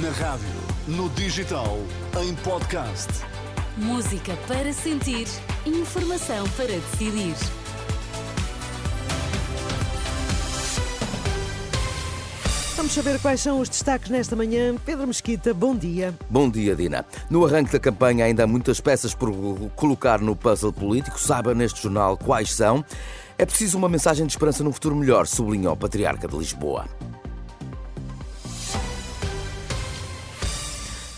Na rádio, no digital, em podcast. Música para sentir, informação para decidir. Vamos saber quais são os destaques nesta manhã. Pedro Mesquita, bom dia. Bom dia, Dina. No arranque da campanha ainda há muitas peças por colocar no puzzle político. Saiba neste jornal quais são. É preciso uma mensagem de esperança num futuro melhor, sublinhou o Patriarca de Lisboa.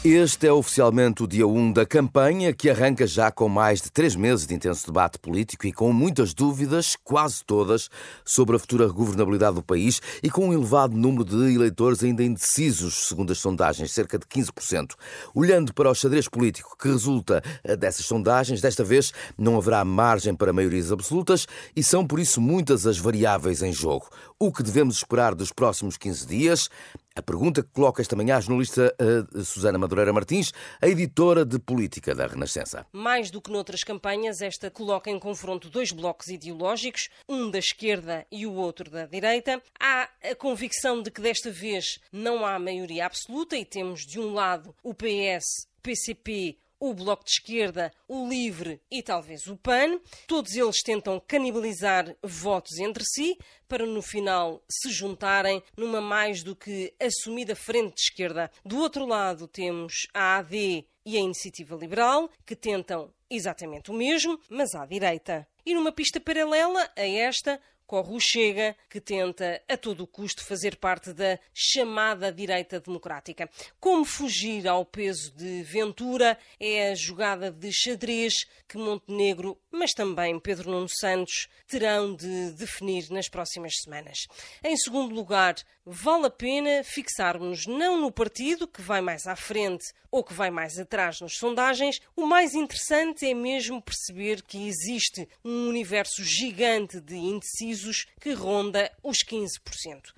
Este é oficialmente o dia 1 da campanha, que arranca já com mais de três meses de intenso debate político e com muitas dúvidas, quase todas, sobre a futura governabilidade do país e com um elevado número de eleitores ainda indecisos, segundo as sondagens, cerca de 15%. Olhando para o xadrez político que resulta eh, dessas sondagens, desta vez não haverá margem para maiorias absolutas e são por isso muitas as variáveis em jogo. O que devemos esperar dos próximos 15 dias? A pergunta que coloca esta manhã a jornalista uh, Susana Madureira Martins, a editora de política da Renascença. Mais do que noutras campanhas, esta coloca em confronto dois blocos ideológicos, um da esquerda e o outro da direita. Há a convicção de que desta vez não há maioria absoluta e temos de um lado o PS, PCP, o Bloco de Esquerda, o Livre e talvez o PAN. Todos eles tentam canibalizar votos entre si para no final se juntarem numa mais do que assumida frente de esquerda. Do outro lado temos a AD e a Iniciativa Liberal, que tentam exatamente o mesmo, mas à direita. E numa pista paralela a esta, corre o Chega, que tenta a todo custo fazer parte da chamada direita democrática. Como fugir ao peso de Ventura é a jogada de xadrez que Montenegro, mas também Pedro Nuno Santos, terão de definir nas próximas semanas. Em segundo lugar, vale a pena fixarmos não no partido que vai mais à frente ou que vai mais atrás nas sondagens, o mais interessante é mesmo perceber que existe um universo gigante de indecisos que ronda os 15%.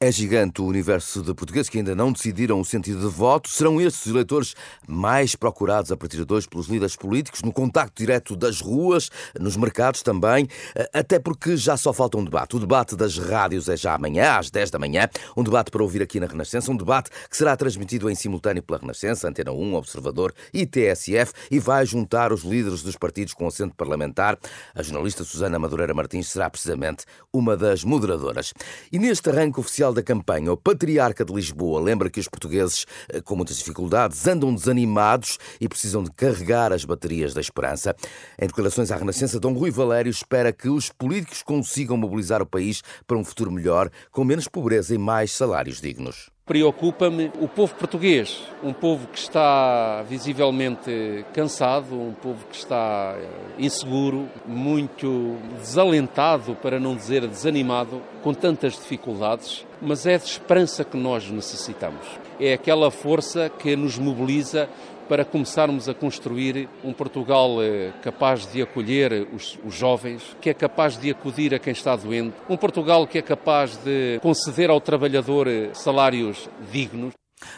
É gigante o universo de portugueses que ainda não decidiram o sentido de voto. Serão estes os eleitores mais procurados a partir de hoje pelos líderes políticos, no contacto direto das ruas, nos mercados também, até porque já só falta um debate. O debate das rádios é já amanhã, às 10 da manhã, um debate para ouvir aqui na Renascença, um debate que será transmitido em simultâneo pela Renascença, Antena 1, Observador e TSF e vai juntar os líderes dos partidos com assento parlamentar. A jornalista Susana Madureira Martins será precisamente uma das moderadoras. E neste arranque arranque oficial da campanha, o Patriarca de Lisboa lembra que os portugueses, eh, com muitas dificuldades, andam desanimados e precisam de carregar as baterias da esperança. Em declarações à Renascença, Dom Rui Valério espera que os políticos consigam mobilizar o país para um futuro melhor, com menos pobreza e mais salários dignos. Preocupa-me o povo português, um povo que está visivelmente cansado, um povo que está eh, inseguro, muito desalentado, para não dizer desanimado, com tantas dificuldades, mas é de esperança que nós necessitamos. É aquela força que nos mobiliza para começarmos a construir um Portugal eh, capaz de acolher os, os, jovens, que é capaz de acudir a quem está doente, um Portugal que é capaz de conceder ao trabalhador eh, salários dignos.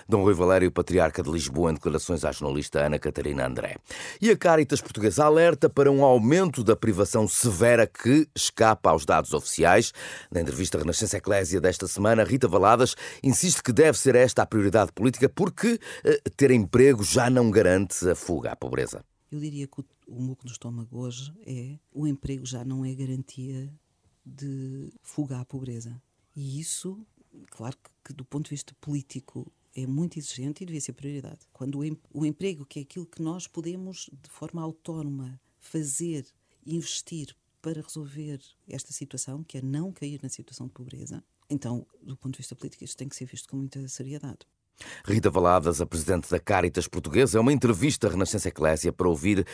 Dom Rui Valério, patriarca de Lisboa, em declarações à jornalista Ana Catarina André. E a Caritas Portuguesa alerta para um aumento da privação severa que escapa aos dados oficiais. Na entrevista à Renascença Eclésia desta semana, Rita Valadas insiste que deve ser esta a prioridade política porque eh, ter emprego já não garante a fuga à pobreza. Eu diria que o, muco no estômago hoje é o emprego já não é garantia de fuga à pobreza. E isso, claro que, que do ponto de vista político é muito exigente e devia ser prioridade. Quando o, em, o emprego, que é aquilo que nós podemos, de forma autónoma, fazer, investir para resolver esta situação, que é não cair na situação de pobreza, então, do ponto de vista político, isto tem que ser visto com muita seriedade. Rita Valadas, a presidente da Caritas Portuguesa, é uma entrevista à Renascença Eclésia para ouvir uh,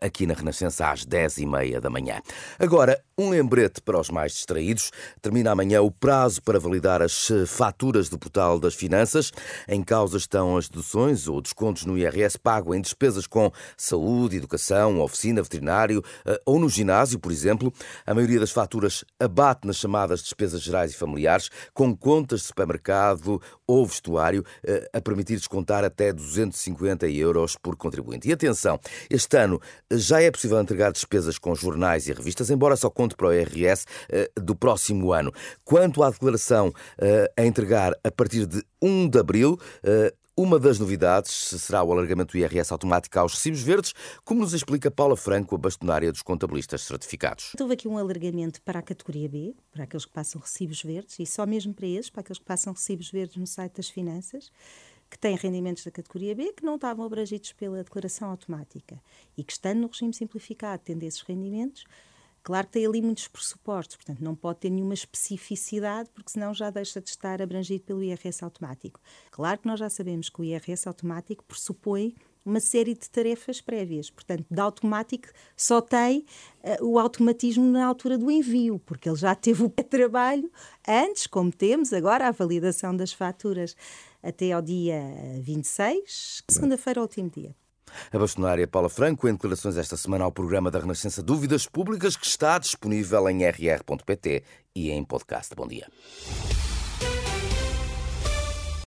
aqui na Renascença às 10h30 da manhã. Agora, um lembrete para os mais distraídos. Termina amanhã o prazo para validar as eh, faturas do portal das finanças. Em causa estão as deduções ou descontos no IRS pago em despesas com saúde, educação, oficina, veterinário uh, ou no ginásio, por exemplo. A maioria das faturas abate nas chamadas despesas gerais e familiares, com contas de supermercado ou vestuário. A permitir descontar até 250 euros por contribuinte. E atenção, este ano já é possível entregar despesas com jornais e revistas, embora só conte para o IRS eh, do próximo ano. Quanto à declaração eh, a entregar a partir de 1 de abril, eh, Uma das novidades será o alargamento do IRS automático aos recibos verdes, como nos explica Paula Franco, a bastonária dos contabilistas certificados. Houve aqui um alargamento para a categoria B, para aqueles que passam recibos verdes, e só mesmo para eles, para aqueles que passam recibos verdes no site das finanças, que têm rendimentos da categoria B que não estavam abrangidos pela declaração automática e que, estando no regime simplificado, tendo esses rendimentos, Claro que tem ali muitos pressupostos, portanto não pode ter nenhuma especificidade, porque senão já deixa de estar abrangido pelo IRS automático. Claro que nós já sabemos que o IRS automático pressupõe uma série de tarefas prévias. Portanto, de automático só tem uh, o automatismo na altura do envio, porque ele já teve o trabalho antes, como temos agora a validação das faturas até ao dia 26, segunda-feira, último dia. A bastonária Paula Franco, em declarações esta semana ao programa da Renascença Dúvidas Públicas, que está disponível em rr.pt e em podcast. Bom dia.